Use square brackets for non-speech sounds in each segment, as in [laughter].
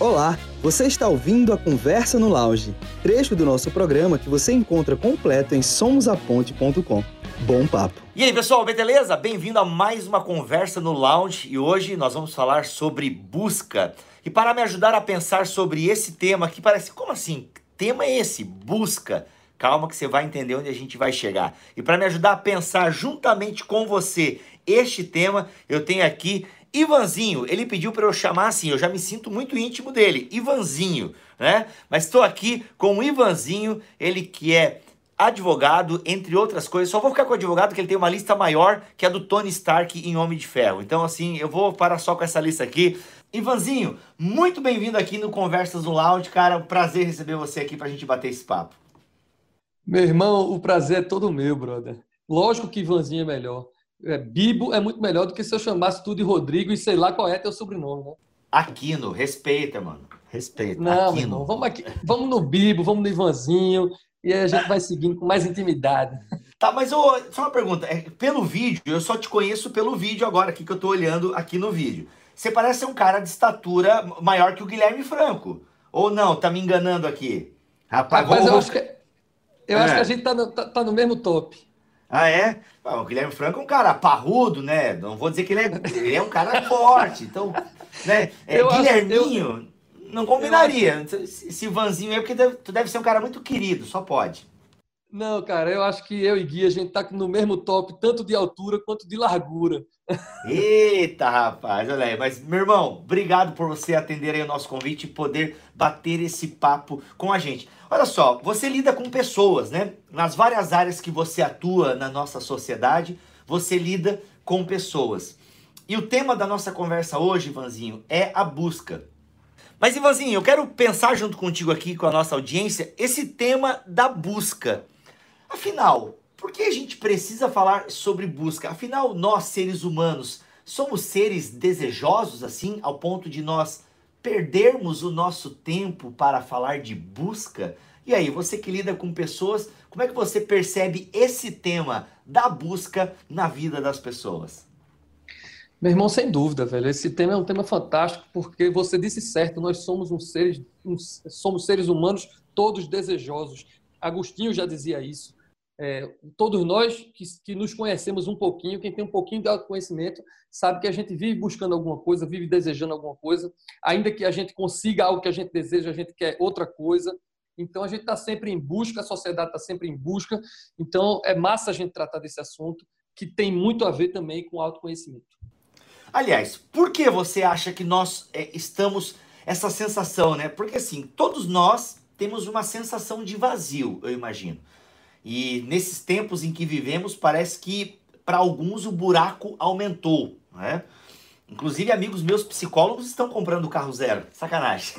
Olá, você está ouvindo a Conversa no Lounge, trecho do nosso programa que você encontra completo em somosaponte.com. Bom papo. E aí, pessoal, beleza? Bem-vindo a mais uma Conversa no Lounge e hoje nós vamos falar sobre busca. E para me ajudar a pensar sobre esse tema que parece, como assim? Tema é esse? Busca. Calma que você vai entender onde a gente vai chegar. E para me ajudar a pensar juntamente com você este tema, eu tenho aqui Ivanzinho, ele pediu para eu chamar assim, eu já me sinto muito íntimo dele, Ivanzinho, né? Mas estou aqui com o Ivanzinho, ele que é advogado, entre outras coisas. Só vou ficar com o advogado que ele tem uma lista maior que a do Tony Stark em Homem de Ferro. Então, assim, eu vou parar só com essa lista aqui. Ivanzinho, muito bem-vindo aqui no Conversas no Lounge, cara. Prazer receber você aqui para a gente bater esse papo. Meu irmão, o prazer é todo meu, brother. Lógico que Ivanzinho é melhor é, Bibo é muito melhor do que se eu chamasse tu de Rodrigo e sei lá qual é teu sobrenome, né? Aquino, respeita, mano. Respeita. Não, Aquino. Irmão, vamos, aqui, vamos no Bibo, vamos no Ivanzinho, e aí a gente vai seguindo com mais intimidade. Tá, mas ô, só uma pergunta. É, pelo vídeo, eu só te conheço pelo vídeo agora, aqui que eu tô olhando aqui no vídeo. Você parece ser um cara de estatura maior que o Guilherme Franco. Ou não, tá me enganando aqui? Rapaz, Rapaz eu, acho que, eu é. acho que a gente tá no, tá, tá no mesmo top. Ah, é? Ah, o Guilherme Franco é um cara parrudo, né? Não vou dizer que ele é, ele é um cara [laughs] forte. Então, né? É, Guilherminho acho, eu, não combinaria. Acho... Se Vanzinho é porque deve, tu deve ser um cara muito querido, só pode. Não, cara, eu acho que eu e Gui, a gente tá no mesmo top, tanto de altura quanto de largura. Eita, rapaz, olha aí. Mas, meu irmão, obrigado por você atender aí o nosso convite e poder bater esse papo com a gente. Olha só, você lida com pessoas, né? Nas várias áreas que você atua na nossa sociedade, você lida com pessoas. E o tema da nossa conversa hoje, Ivanzinho, é a busca. Mas, Ivanzinho, eu quero pensar junto contigo aqui, com a nossa audiência, esse tema da busca. Afinal, por que a gente precisa falar sobre busca? Afinal, nós, seres humanos, somos seres desejosos assim, ao ponto de nós perdermos o nosso tempo para falar de busca? E aí, você que lida com pessoas, como é que você percebe esse tema da busca na vida das pessoas? Meu irmão, sem dúvida, velho. Esse tema é um tema fantástico porque você disse certo, nós somos um seres, um, somos seres humanos todos desejosos. Agostinho já dizia isso é, todos nós que, que, nos conhecemos um pouquinho, quem tem um pouquinho de autoconhecimento, sabe que a gente vive buscando alguma coisa, vive desejando alguma coisa, ainda que a gente consiga algo que a gente deseja, a gente quer outra coisa. Então a gente está sempre em busca, a sociedade está sempre em busca. Então é massa a gente tratar desse assunto, que tem muito a ver também com autoconhecimento. Aliás, por que você acha que nós é, estamos essa sensação, né? Porque assim, todos nós temos uma sensação de vazio, eu imagino. E nesses tempos em que vivemos, parece que para alguns o buraco aumentou, né? Inclusive, amigos meus psicólogos estão comprando carro zero. Sacanagem.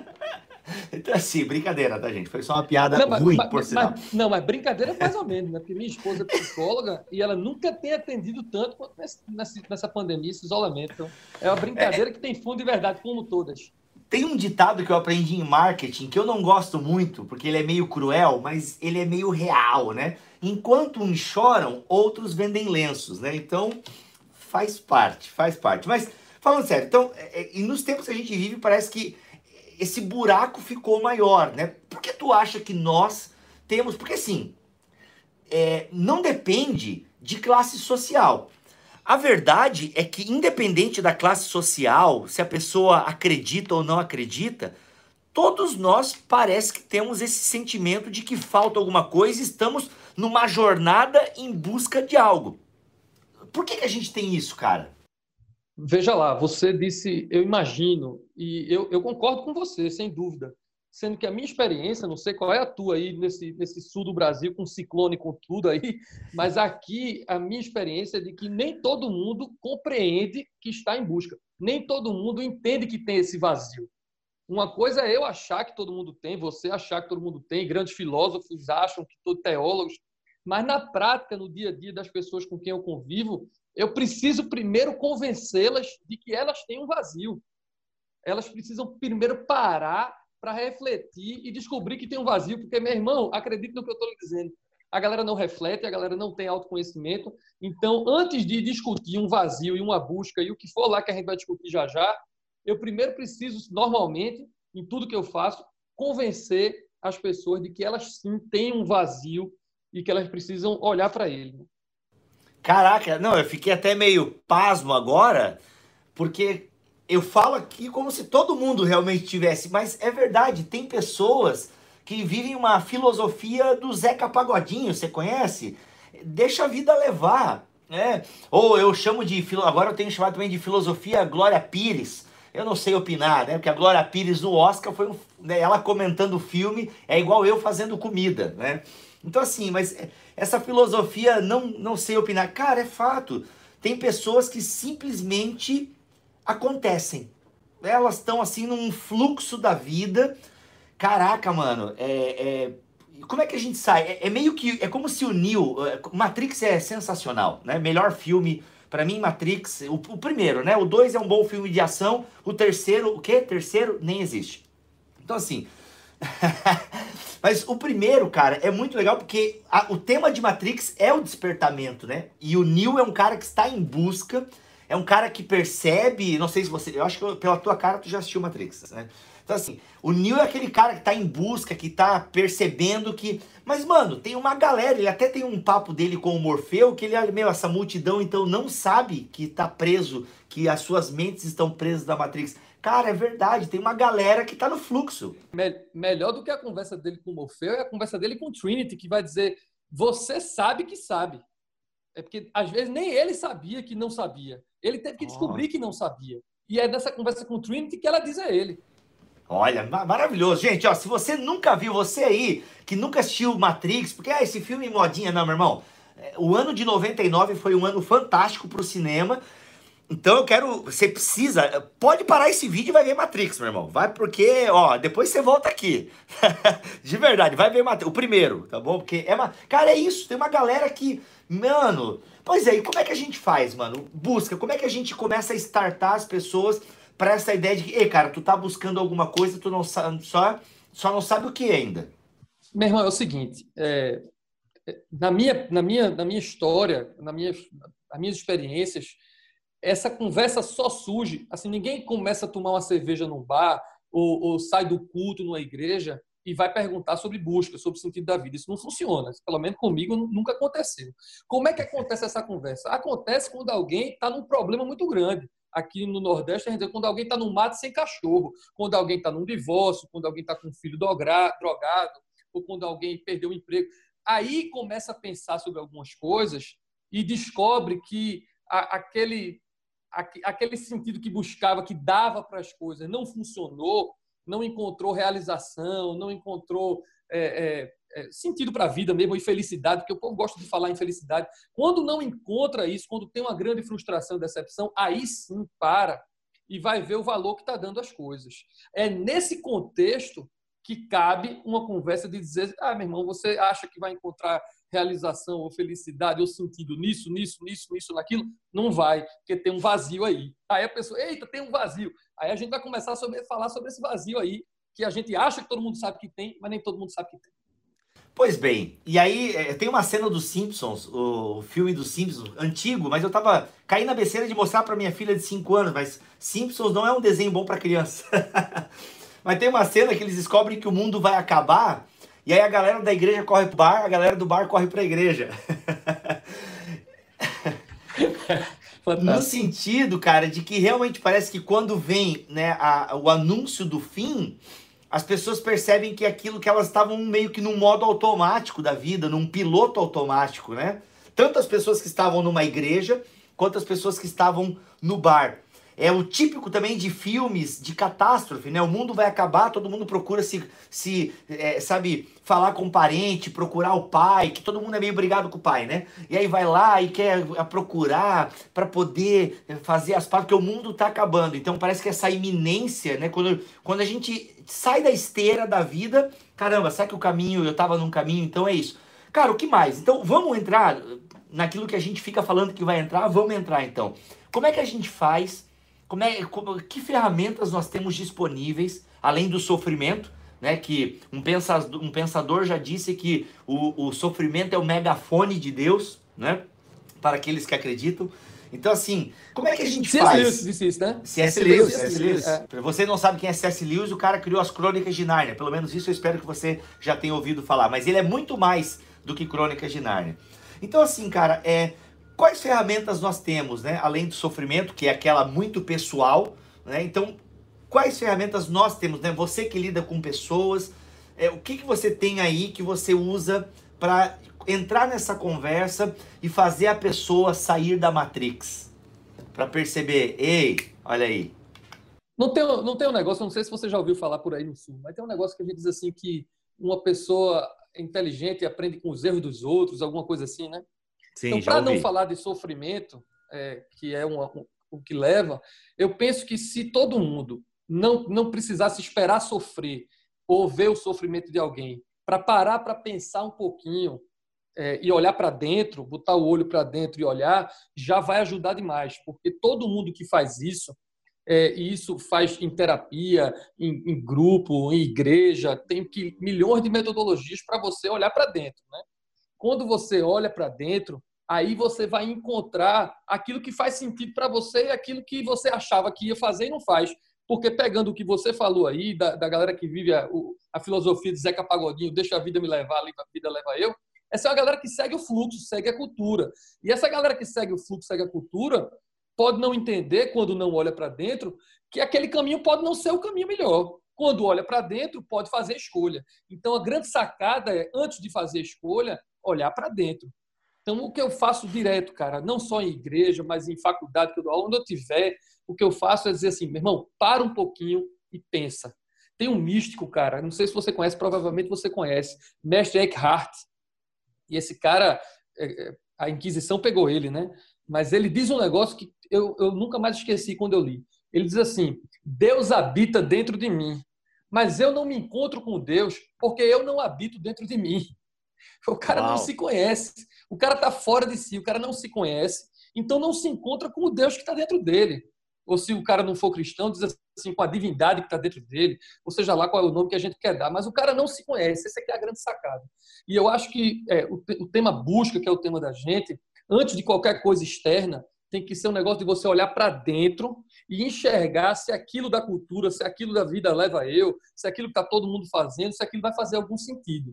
[laughs] então, assim, brincadeira, tá, gente? Foi só uma piada não, ruim, mas, por sinal. Mas, não, mas brincadeira mais ou menos, né? Porque minha esposa é psicóloga e ela nunca tem atendido tanto quanto nessa, nessa pandemia, esse isolamento. Então, é uma brincadeira é, que tem fundo de verdade, como todas. Tem um ditado que eu aprendi em marketing que eu não gosto muito, porque ele é meio cruel, mas ele é meio real, né? Enquanto uns choram, outros vendem lenços, né? Então, faz parte, faz parte. Mas, falando sério, então, é, é, e nos tempos que a gente vive, parece que esse buraco ficou maior, né? Por que tu acha que nós temos. Porque assim, é, não depende de classe social. A verdade é que, independente da classe social, se a pessoa acredita ou não acredita, todos nós parece que temos esse sentimento de que falta alguma coisa e estamos numa jornada em busca de algo. Por que, que a gente tem isso, cara? Veja lá, você disse, eu imagino, e eu, eu concordo com você, sem dúvida sendo que a minha experiência, não sei qual é a tua aí nesse, nesse sul do Brasil, com ciclone, com tudo aí, [laughs] mas aqui a minha experiência é de que nem todo mundo compreende que está em busca, nem todo mundo entende que tem esse vazio. Uma coisa é eu achar que todo mundo tem, você achar que todo mundo tem, grandes filósofos acham que todos teólogos, mas na prática, no dia a dia das pessoas com quem eu convivo, eu preciso primeiro convencê-las de que elas têm um vazio. Elas precisam primeiro parar para refletir e descobrir que tem um vazio, porque, meu irmão, acredite no que eu estou lhe dizendo. A galera não reflete, a galera não tem autoconhecimento. Então, antes de discutir um vazio e uma busca e o que for lá que a gente vai discutir já já, eu primeiro preciso, normalmente, em tudo que eu faço, convencer as pessoas de que elas sim têm um vazio e que elas precisam olhar para ele. Caraca, não, eu fiquei até meio pasmo agora, porque eu falo aqui como se todo mundo realmente tivesse, mas é verdade, tem pessoas que vivem uma filosofia do Zeca Pagodinho, você conhece? Deixa a vida levar, né? Ou eu chamo de, agora eu tenho chamado também de filosofia Glória Pires, eu não sei opinar, né? Porque a Glória Pires no Oscar foi um, né, ela comentando o filme, é igual eu fazendo comida, né? Então assim, mas essa filosofia não não sei opinar, cara, é fato. Tem pessoas que simplesmente acontecem. Elas estão assim num fluxo da vida. Caraca, mano, é, é como é que a gente sai? É, é, meio que. É como se o Neo. É, Matrix é sensacional, né? Melhor filme. para mim, Matrix. O, o, primeiro, né? O dois é um bom filme de ação. O terceiro, o quê? Terceiro nem existe. Então, assim. [laughs] Mas o primeiro, cara, é muito legal porque a, o tema de Matrix é o despertamento, né? E o Neo é um cara que está em busca. É um cara que percebe. Não sei se você. Eu acho que pela tua cara tu já assistiu Matrix, né? Então, assim, o Neo é aquele cara que tá em busca, que tá percebendo que. Mas, mano, tem uma galera, ele até tem um papo dele com o Morfeu, que ele, é meu, essa multidão então não sabe que tá preso, que as suas mentes estão presas da Matrix. Cara, é verdade, tem uma galera que tá no fluxo. Me melhor do que a conversa dele com o Morfeu é a conversa dele com o Trinity, que vai dizer: você sabe que sabe. É porque às vezes nem ele sabia que não sabia. Ele teve que descobrir que não sabia. E é nessa conversa com o Trinity que ela diz a ele: Olha, maravilhoso. Gente, ó, se você nunca viu, você aí que nunca assistiu Matrix, porque ah, esse filme modinha, não, meu irmão. É, o ano de 99 foi um ano fantástico pro cinema. Então eu quero. Você precisa. Pode parar esse vídeo e vai ver Matrix, meu irmão. Vai porque, ó, depois você volta aqui. [laughs] de verdade, vai ver Matrix. O primeiro, tá bom? Porque é uma. Cara, é isso. Tem uma galera que. Mano. Pois é, e como é que a gente faz, mano? Busca. Como é que a gente começa a startar as pessoas para essa ideia de que, ei, cara, tu tá buscando alguma coisa, tu não sabe, só, só não sabe o que ainda. Meu irmão, é o seguinte, é, na, minha, na, minha, na minha história, na minha, nas minhas experiências, essa conversa só surge, assim, ninguém começa a tomar uma cerveja num bar ou, ou sai do culto numa igreja e vai perguntar sobre busca, sobre o sentido da vida. Isso não funciona. Pelo menos comigo nunca aconteceu. Como é que acontece essa conversa? Acontece quando alguém está num problema muito grande aqui no Nordeste, a gente quando alguém está no mato sem cachorro, quando alguém está num divórcio, quando alguém está com um filho drogado, ou quando alguém perdeu o emprego. Aí começa a pensar sobre algumas coisas e descobre que aquele, aquele sentido que buscava, que dava para as coisas, não funcionou, não encontrou realização, não encontrou é, é, é, sentido para a vida mesmo e felicidade, porque eu gosto de falar em felicidade. Quando não encontra isso, quando tem uma grande frustração e decepção, aí sim para e vai ver o valor que está dando as coisas. É nesse contexto que cabe uma conversa de dizer: ah, meu irmão, você acha que vai encontrar realização ou felicidade ou sentido nisso, nisso, nisso, nisso, naquilo? Não vai, porque tem um vazio aí. Aí a pessoa, eita, tem um vazio. Aí a gente vai começar a falar sobre esse vazio aí, que a gente acha que todo mundo sabe que tem, mas nem todo mundo sabe que tem. Pois bem, e aí é, tem uma cena dos Simpsons, o filme dos Simpsons, antigo, mas eu tava caindo na besteira de mostrar para minha filha de 5 anos, mas Simpsons não é um desenho bom para criança. [laughs] mas tem uma cena que eles descobrem que o mundo vai acabar, e aí a galera da igreja corre pro bar, a galera do bar corre pra igreja. [laughs] no sentido, cara, de que realmente parece que quando vem né, a, o anúncio do fim, as pessoas percebem que aquilo que elas estavam meio que num modo automático da vida, num piloto automático, né? Tanto as pessoas que estavam numa igreja, quanto as pessoas que estavam no bar. É o típico também de filmes de catástrofe, né? O mundo vai acabar, todo mundo procura se, se é, sabe, falar com o parente, procurar o pai, que todo mundo é meio brigado com o pai, né? E aí vai lá e quer procurar para poder fazer as partes, porque o mundo tá acabando. Então parece que essa iminência, né? Quando, quando a gente sai da esteira da vida, caramba, sabe que o caminho, eu tava num caminho, então é isso. Cara, o que mais? Então vamos entrar naquilo que a gente fica falando que vai entrar, vamos entrar então. Como é que a gente faz? Como é, como, que ferramentas nós temos disponíveis, além do sofrimento, né? Que um pensador, um pensador já disse que o, o sofrimento é o megafone de Deus, né? Para aqueles que acreditam. Então, assim, como é que a gente C.S. faz? Lewis disse isso, né? C.S. Lewis, C.S. Lewis, é. Você não sabe quem é C.S. Lewis, o cara criou as Crônicas de Nárnia. Pelo menos isso eu espero que você já tenha ouvido falar. Mas ele é muito mais do que Crônicas de Nárnia. Então, assim, cara, é, quais ferramentas nós temos, né? Além do sofrimento, que é aquela muito pessoal, né? Então, quais ferramentas nós temos, né? Você que lida com pessoas, é, o que, que você tem aí que você usa para entrar nessa conversa e fazer a pessoa sair da Matrix? Para perceber, ei, olha aí. Não tem, não tem um negócio, não sei se você já ouviu falar por aí no Sul, mas tem um negócio que a gente diz assim que uma pessoa inteligente aprende com os erros dos outros, alguma coisa assim, né? Sim, então, para não falar de sofrimento, é, que é uma, um, o que leva, eu penso que se todo mundo não, não precisasse esperar sofrer ou ver o sofrimento de alguém, para parar para pensar um pouquinho é, e olhar para dentro, botar o olho para dentro e olhar, já vai ajudar demais, porque todo mundo que faz isso, é, e isso faz em terapia, em, em grupo, em igreja, tem que, milhões de metodologias para você olhar para dentro. Né? Quando você olha para dentro, aí você vai encontrar aquilo que faz sentido para você e aquilo que você achava que ia fazer e não faz. Porque pegando o que você falou aí, da, da galera que vive a, a, filosofia de Zeca Pagodinho, deixa a vida me levar, a vida leva eu, essa é uma galera que segue o fluxo, segue a cultura. E essa galera que segue o fluxo, segue a cultura, pode não entender, quando não olha para dentro, que aquele caminho pode não ser o caminho melhor. Quando olha para dentro, pode fazer escolha. Então, a grande sacada é, antes de fazer escolha, olhar para dentro. Então, o que eu faço direto, cara, não só em igreja, mas em faculdade, que eu onde eu tiver, o que eu faço é dizer assim, meu irmão, para um pouquinho e pensa. Tem um místico, cara, não sei se você conhece, provavelmente você conhece, Mestre Eckhart. E esse cara, a Inquisição pegou ele, né? Mas ele diz um negócio que eu, eu nunca mais esqueci quando eu li. Ele diz assim: Deus habita dentro de mim, mas eu não me encontro com Deus porque eu não habito dentro de mim. O cara Uau. não se conhece, o cara está fora de si, o cara não se conhece, então não se encontra com o Deus que está dentro dele. Ou se o cara não for cristão, diz assim, com a divindade que está dentro dele, ou seja lá qual é o nome que a gente quer dar, mas o cara não se conhece, essa é a grande sacada. E eu acho que é, o, o tema busca, que é o tema da gente, antes de qualquer coisa externa, tem que ser um negócio de você olhar para dentro e enxergar se aquilo da cultura, se aquilo da vida leva eu, se aquilo que está todo mundo fazendo, se aquilo vai fazer algum sentido.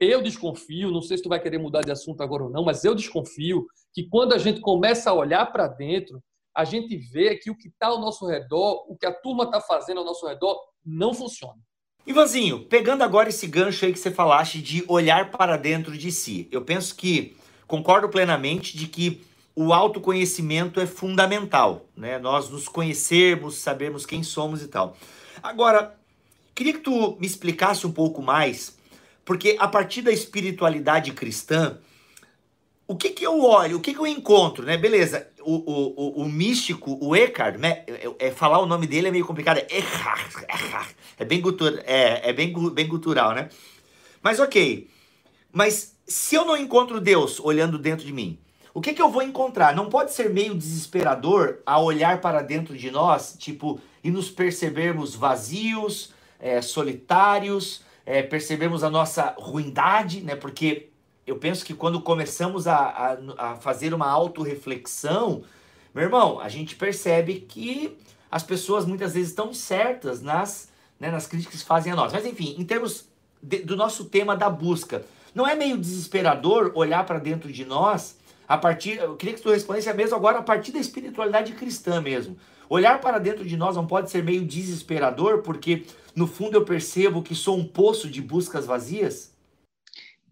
Eu desconfio, não sei se tu vai querer mudar de assunto agora ou não, mas eu desconfio que quando a gente começa a olhar para dentro, a gente vê que o que está ao nosso redor, o que a turma está fazendo ao nosso redor, não funciona. Ivanzinho, pegando agora esse gancho aí que você falaste de olhar para dentro de si, eu penso que concordo plenamente de que o autoconhecimento é fundamental, né? Nós nos conhecermos, sabermos quem somos e tal. Agora, queria que tu me explicasse um pouco mais, porque a partir da espiritualidade cristã, o que que eu olho, o que que eu encontro, né? Beleza, o, o, o, o místico, o Eckhart, né? É, é, falar o nome dele é meio complicado, é Eckhart. é bem, gutur, é, é bem, bem gutural, né? Mas ok, mas se eu não encontro Deus olhando dentro de mim, o que, que eu vou encontrar? Não pode ser meio desesperador a olhar para dentro de nós, tipo, e nos percebermos vazios, é, solitários, é, percebemos a nossa ruindade, né? Porque eu penso que quando começamos a, a, a fazer uma autorreflexão, meu irmão, a gente percebe que as pessoas muitas vezes estão certas nas, né, nas críticas que fazem a nós. Mas enfim, em termos de, do nosso tema da busca, não é meio desesperador olhar para dentro de nós a partir, eu queria que tu respondesse mesmo agora a partir da espiritualidade cristã mesmo. Olhar para dentro de nós não pode ser meio desesperador, porque no fundo eu percebo que sou um poço de buscas vazias?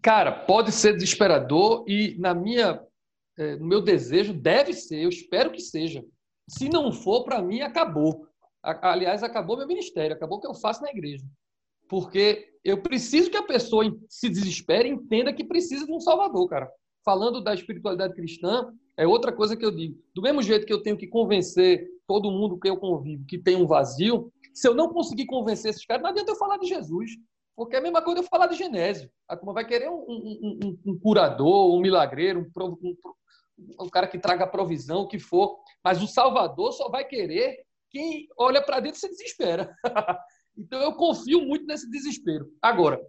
Cara, pode ser desesperador e na minha, é, no meu desejo deve ser, eu espero que seja. Se não for, para mim acabou. Aliás, acabou meu ministério, acabou o que eu faço na igreja. Porque eu preciso que a pessoa se desespere e entenda que precisa de um salvador, cara falando da espiritualidade cristã, é outra coisa que eu digo. Do mesmo jeito que eu tenho que convencer todo mundo que eu convivo que tem um vazio, se eu não conseguir convencer esses caras, não adianta eu falar de Jesus. Porque é a mesma coisa eu falar de Genésio. A turma vai querer um, um, um, um curador, um milagreiro, um, cara que traga provisão, o que for. Mas o Salvador só vai querer quem olha para dentro e se desespera. [laughs] então eu confio muito nesse desespero. Agora,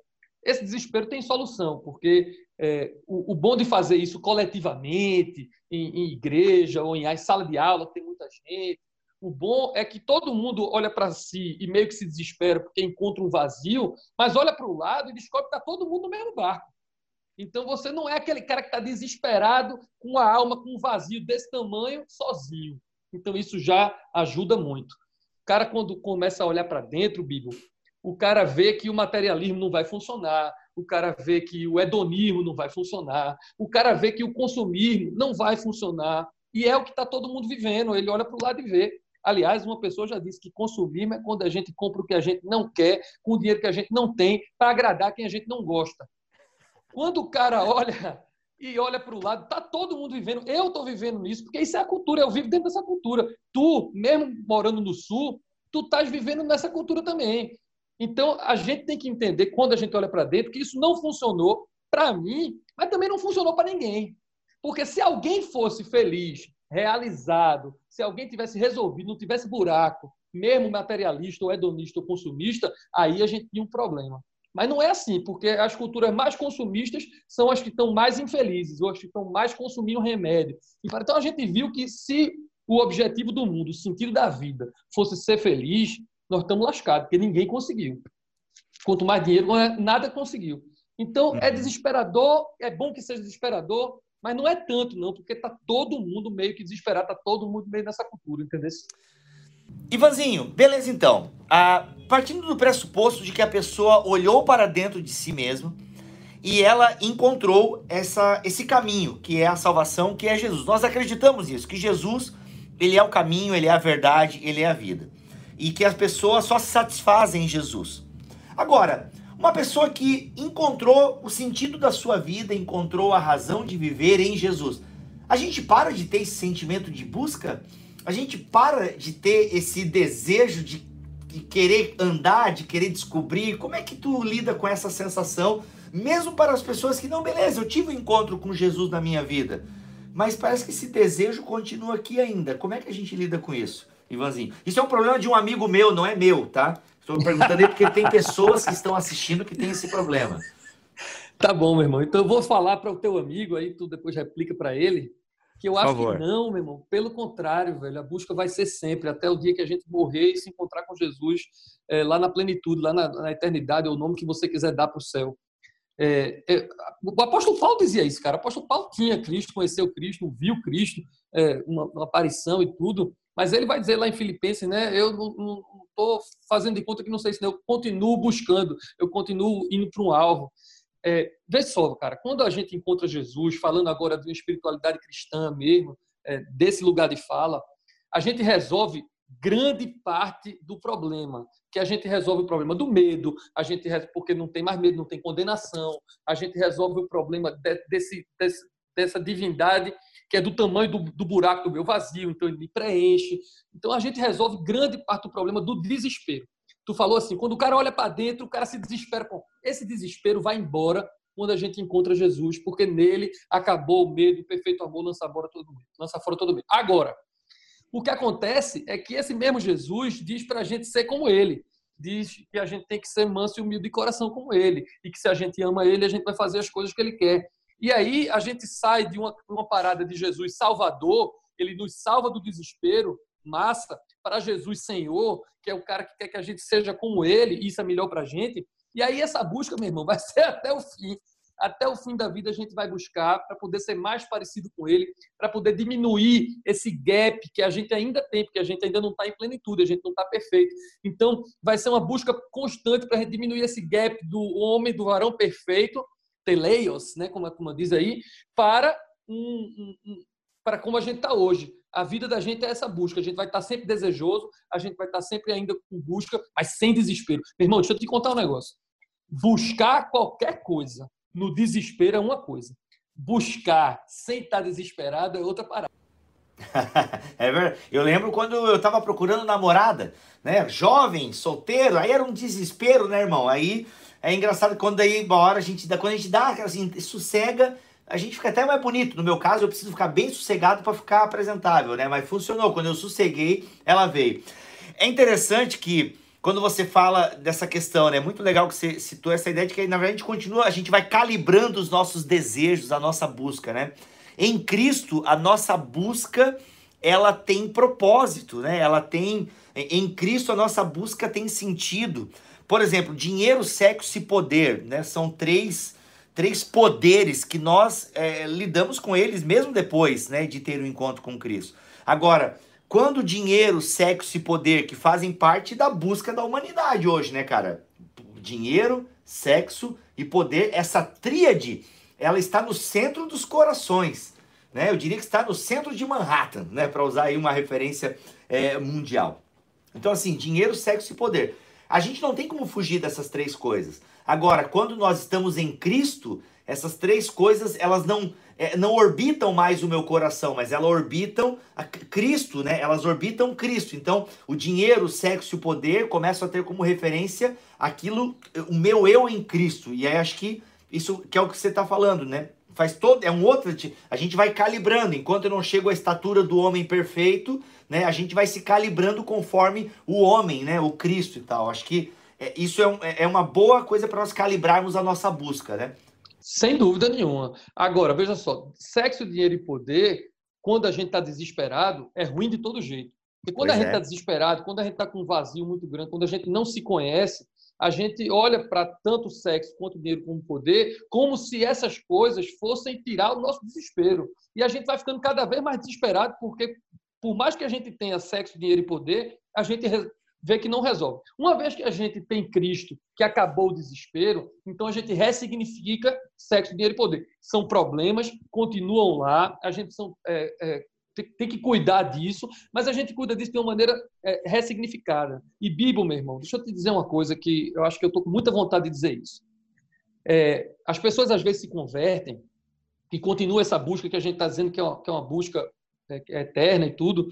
esse desespero tem solução, porque é, o, o, bom de fazer isso coletivamente, em, em igreja ou em sala de aula, tem muita gente, o bom é que todo mundo olha para si e meio que se desespera porque encontra um vazio, mas olha para o lado e descobre que está todo mundo no mesmo barco. Então você não é aquele cara que está desesperado, com a alma com um vazio desse tamanho, sozinho. Então isso já ajuda muito. O cara, quando começa a olhar para dentro, Bíblia, o cara vê que o materialismo não vai funcionar, o cara vê que o hedonismo não vai funcionar, o cara vê que o consumismo não vai funcionar, e é o que está todo mundo vivendo. Ele olha para o lado e vê. Aliás, uma pessoa já disse que consumismo é quando a gente compra o que a gente não quer, com o dinheiro que a gente não tem, para agradar quem a gente não gosta. Quando o cara olha e olha para o lado, está todo mundo vivendo. Eu estou vivendo nisso, porque isso é a cultura, eu vivo dentro dessa cultura. Tu, mesmo morando no Sul, tu estás vivendo nessa cultura também. Então, a gente tem que entender, quando a gente olha para dentro, que isso não funcionou para mim, mas também não funcionou para ninguém. Porque se alguém fosse feliz, realizado, se alguém tivesse resolvido, não tivesse buraco, mesmo materialista ou hedonista ou consumista, aí a gente tinha um problema. Mas não é assim, porque as culturas mais consumistas são as que estão mais infelizes, ou as que estão mais consumindo remédio. Então a gente viu que se o objetivo do mundo, o sentido da vida, fosse ser feliz, nós estamos lascados, porque ninguém conseguiu. Quanto mais dinheiro, nada conseguiu. Então, é uhum. desesperador, é bom que seja desesperador, mas não é tanto, não, porque está todo mundo meio que desesperado, está todo mundo meio nessa cultura, entendeu? Ivanzinho, beleza então. Ah, partindo do pressuposto de que a pessoa olhou para dentro de si mesma e ela encontrou essa, esse caminho, que é a salvação, que é Jesus. Nós acreditamos nisso, que Jesus, ele é o caminho, ele é a verdade, ele é a vida e que as pessoas só se satisfazem em Jesus. Agora, uma pessoa que encontrou o sentido da sua vida, encontrou a razão de viver em Jesus. A gente para de ter esse sentimento de busca? A gente para de ter esse desejo de, querer andar, de querer descobrir? Como é que tu lida com essa sensação? Mesmo para as pessoas que não, beleza, eu tive um encontro com Jesus na minha vida, mas parece que esse desejo continua aqui ainda. Como é que a gente lida com isso? Ivanzinho. Isso é um problema de um amigo meu, não é meu, tá? Estou perguntando aí porque tem pessoas que estão assistindo que têm esse problema. Tá bom, meu irmão. Então eu vou falar para o teu amigo aí, tu depois replica para ele, que eu acho que não, meu irmão. Pelo contrário, velho, a busca vai ser sempre, até o dia que a gente morrer e se encontrar com Jesus é, lá na plenitude, lá na, na eternidade, é o nome que você quiser dar para o céu. É, é, o apóstolo Paulo dizia isso, cara. O apóstolo Paulo tinha Cristo, conheceu Cristo, viu Cristo, é, uma, uma, aparição e tudo. Mas ele vai dizer lá em Filipenses, né? Eu não estou fazendo de conta que não sei se eu continuo buscando, eu continuo indo para um alvo. É, vê só, cara, quando a gente encontra Jesus, falando agora de uma espiritualidade cristã mesmo, é, desse lugar de fala, a gente resolve grande parte do problema, que a gente resolve o problema do medo, a gente porque não tem mais medo, não tem condenação, a gente resolve o problema de, desse, desse, dessa divindade que é do tamanho do, do, buraco do meu vazio, então ele me preenche. Então a gente resolve grande parte do problema do desespero. Tu falou assim, quando o cara olha para dentro, o cara se desespera. Bom, esse desespero vai embora quando a gente encontra Jesus, porque nele acabou o medo, o perfeito amor lança fora todo mundo, lança fora todo mundo. Agora, o que acontece é que esse mesmo Jesus diz para a gente ser como ele. Diz que a gente tem que ser manso e humilde de coração como ele. E que se a gente ama ele, a gente vai fazer as coisas que ele quer. E aí a gente sai de uma, uma parada de Jesus Salvador, ele nos salva do desespero, massa, para Jesus Senhor, que é o cara que quer que a gente seja como ele, isso é melhor para a gente. E aí essa busca, meu irmão, [laughs] vai ser até o fim até o fim da vida a gente vai buscar para poder ser mais parecido com ele, para poder diminuir esse gap que a gente ainda tem, porque a gente ainda não está em plenitude, a gente não está perfeito. Então, vai ser uma busca constante para diminuir esse gap do homem, do varão perfeito, teleios, né, como, como diz aí, para um, um, um para como a gente está hoje. A vida da gente é essa busca. A gente vai estar tá sempre desejoso, a gente vai estar tá sempre ainda com busca, mas sem desespero. Meu irmão, deixa eu te contar um negócio. Buscar qualquer coisa no desespero é uma coisa. Buscar sem estar desesperado é outra parada. [laughs] é verdade. Eu lembro quando eu estava procurando namorada, né? Jovem, solteiro, aí era um desespero, né, irmão? Aí é engraçado quando aí, uma hora a gente dá, quando a gente dá, assim, sossega, a gente fica até mais bonito. No meu caso, eu preciso ficar bem sossegado para ficar apresentável, né? Mas funcionou. Quando eu sosseguei, ela veio. É interessante que quando você fala dessa questão, né? É muito legal que você citou essa ideia de que na verdade a gente continua, a gente vai calibrando os nossos desejos, a nossa busca, né? Em Cristo, a nossa busca ela tem propósito, né? Ela tem em Cristo a nossa busca tem sentido. Por exemplo, dinheiro, sexo e poder, né? São três, três poderes que nós é, lidamos com eles mesmo depois, né, de ter o um encontro com Cristo. Agora, quando dinheiro, sexo e poder que fazem parte da busca da humanidade hoje, né, cara? Dinheiro, sexo e poder, essa tríade, ela está no centro dos corações, né? Eu diria que está no centro de Manhattan, né, para usar aí uma referência é, mundial. Então, assim, dinheiro, sexo e poder. A gente não tem como fugir dessas três coisas. Agora, quando nós estamos em Cristo, essas três coisas, elas não é, não orbitam mais o meu coração, mas elas orbitam Cristo, né? Elas orbitam Cristo. Então, o dinheiro, o sexo e o poder começam a ter como referência aquilo, o meu eu em Cristo. E aí acho que isso que é o que você está falando, né? Faz todo, é um outro, a gente vai calibrando, enquanto eu não chego à estatura do homem perfeito, né? A gente vai se calibrando conforme o homem, né? O Cristo e tal. Acho que é, isso é, um, é uma boa coisa para nós calibrarmos a nossa busca, né? Sem dúvida nenhuma. Agora, veja só, sexo, dinheiro e poder, quando a gente está desesperado, é ruim de todo jeito. Porque quando pois a gente está é. desesperado, quando a gente está com um vazio muito grande, quando a gente não se conhece, a gente olha para tanto sexo quanto dinheiro como poder, como se essas coisas fossem tirar o nosso desespero. E a gente vai ficando cada vez mais desesperado, porque por mais que a gente tenha sexo, dinheiro e poder, a gente vê que não resolve. Uma vez que a gente tem Cristo, que acabou o desespero, então a gente ressignifica sexo, dinheiro e poder. São problemas, continuam lá, a gente são, é, é, tem, que cuidar disso, mas a gente cuida disso de uma maneira é, ressignificada. E Bíblia, meu irmão, deixa eu te dizer uma coisa que eu acho que eu estou com muita vontade de dizer isso. É, as pessoas às vezes se convertem e continua essa busca que a gente está dizendo que é uma, que é uma busca é, eterna e tudo,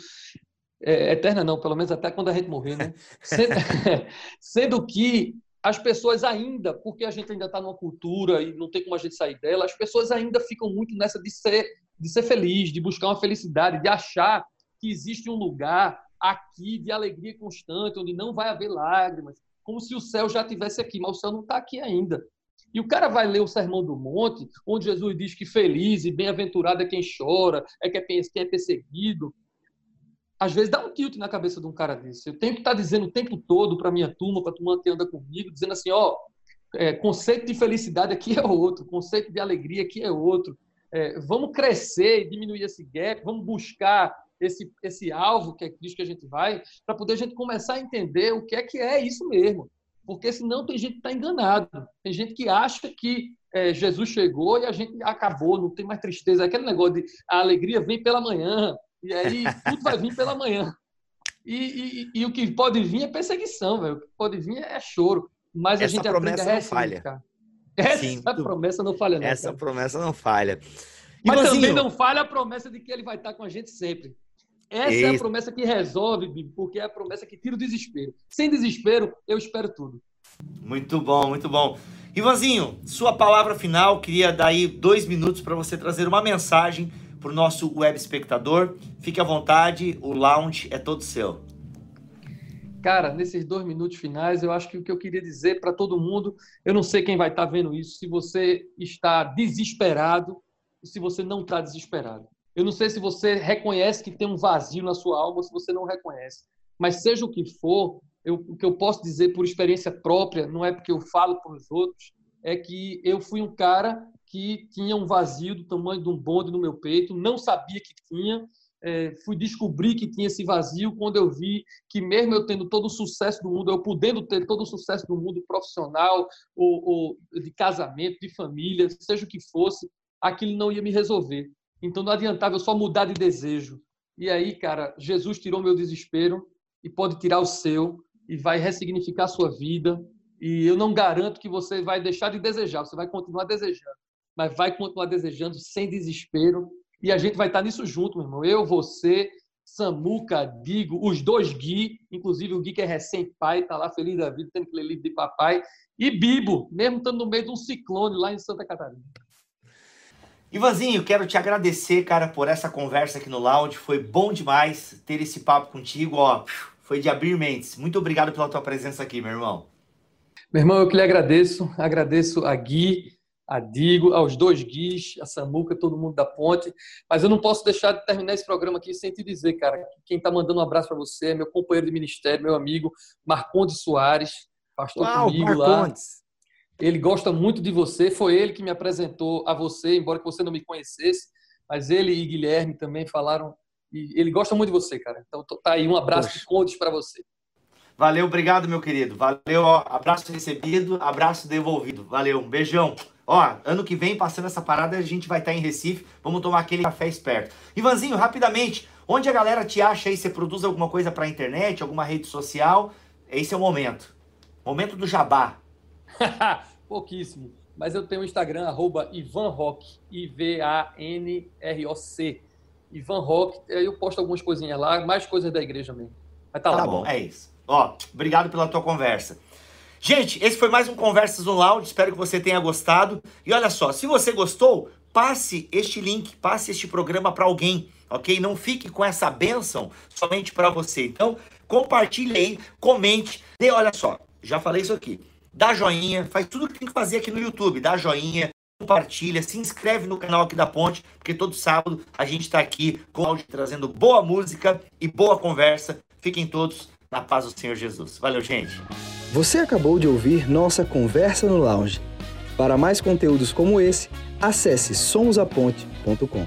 é, eterna não, pelo menos até quando a gente morrer, né? Sendo, [laughs] sendo que as pessoas ainda, porque a gente ainda está numa cultura e não tem como a gente sair dela, as pessoas ainda ficam muito nessa de ser, de ser feliz, de buscar uma felicidade, de achar que existe um lugar aqui de alegria constante, onde não vai haver lágrimas, como se o céu já tivesse aqui, mas o céu não está aqui ainda. E o cara vai ler o Sermão do Monte, onde Jesus diz que feliz e bem-aventurado é quem chora, é quem é perseguido, às vezes dá um tilt na cabeça de um cara desse. Eu tenho que estar tá dizendo o tempo todo para minha turma, para a turma que anda comigo, dizendo assim, ó, é, conceito de felicidade aqui é outro, conceito de alegria aqui é outro. É, vamos crescer e diminuir esse gap, vamos buscar esse, esse alvo que é Cristo que a gente vai, para poder a gente começar a entender o que é que é isso mesmo. Porque senão tem gente que está enganado. Tem gente que acha que é, Jesus chegou e a gente acabou, não tem mais tristeza. Aquele negócio de a alegria vem pela manhã, e aí tudo vai vir pela manhã. E, e, e, o que pode vir é perseguição, velho. O que pode vir é choro. Mas Essa a gente promessa não falha. Essa Sim, promessa não falha, não. Essa cara. promessa não falha. Mas também não falha a promessa de que ele vai estar com a gente sempre. Essa é a promessa que resolve, porque é a promessa que tira o desespero. Sem desespero, eu espero tudo. Muito bom, muito bom. Ivanzinho, sua palavra final. Queria dar aí dois minutos para você trazer uma mensagem para o nosso web espectador. Fique à vontade, o lounge é todo seu. Cara, nesses dois minutos finais, eu acho que o que eu queria dizer para todo mundo, eu não sei quem vai estar tá vendo isso, se você está desesperado se você não está desesperado. Eu não sei se você reconhece que tem um vazio na sua alma ou se você não reconhece. Mas seja o que for, eu, o que eu posso dizer por experiência própria, não é porque eu falo para os outros, é que eu fui um cara que tinha um vazio do tamanho de um bonde no meu peito, não sabia que tinha, é, fui descobrir que tinha esse vazio quando eu vi que mesmo eu tendo todo o sucesso do mundo, eu podendo ter todo o sucesso do mundo profissional ou, ou de casamento, de família, seja o que fosse, aquilo não ia me resolver. Então não adiantava eu só mudar de desejo. E aí, cara, Jesus tirou meu desespero e pode tirar o seu e vai ressignificar a sua vida. E eu não garanto que você vai deixar de desejar, você vai continuar desejando mas vai continuar desejando sem desespero. E a gente vai estar nisso junto, meu irmão. Eu, você, Samuca, Digo, os dois Gui, inclusive o Gui que é recém-pai, está lá feliz da vida, tendo que ler livro de papai, e Bibo, mesmo estando no meio de um ciclone lá em Santa Catarina. Ivanzinho, quero te agradecer, cara, por essa conversa aqui no Lounge. Foi bom demais ter esse papo contigo, ó. foi de Abir Mendes. Muito obrigado pela tua presença aqui, meu irmão. Meu irmão, eu que lhe agradeço. Agradeço a Gui, a Digo, aos dois Guis, a Samuca, todo mundo da ponte. Mas eu não posso deixar de terminar esse programa aqui sem te dizer, cara, que quem está mandando um abraço para você é meu companheiro de ministério, meu amigo Marcondes Soares, pastor Uau, comigo Marcondes. lá. Ele gosta muito de você, foi ele que me apresentou a você, embora que você não me conhecesse, mas ele e Guilherme também falaram e ele gosta muito de você, cara. Então tá aí um abraço Poxa. de Condes para você. Valeu, obrigado, meu querido. Valeu, ó, abraço recebido, abraço devolvido. Valeu, um beijão. Ó, ano que vem, passando essa parada, a gente vai estar em Recife. Vamos tomar aquele café esperto. Ivanzinho, rapidamente, onde a galera te acha aí? Você produz alguma coisa pra internet, alguma rede social? Esse é o momento. Momento do jabá. [laughs] Pouquíssimo. Mas eu tenho o Instagram, arroba Ivan Rock, I-V-A-N-R-O-C. Ivan Rock, eu posto algumas coisinhas lá, mais coisas da igreja mesmo. Mas tá, tá lá. bom, é isso. Ó, obrigado pela tua conversa. Gente, esse foi mais um Conversas no Lounge. Espero que você tenha gostado. E olha só, se você gostou, passe este link, passe este programa para alguém, ok? Não fique com essa benção somente para você. Então, compartilhe aí, comente, dê, olha só, já falei isso aqui. Dá joinha, faz tudo o que tem que fazer aqui no YouTube. Dá joinha, compartilha, se inscreve no canal aqui da Ponte, porque todo sábado a gente está aqui com áudio trazendo boa música e boa conversa. Fiquem todos na paz do Senhor Jesus. Valeu, gente. Você acabou de ouvir nossa conversa no lounge. Para mais conteúdos como esse, acesse somosaponte.com.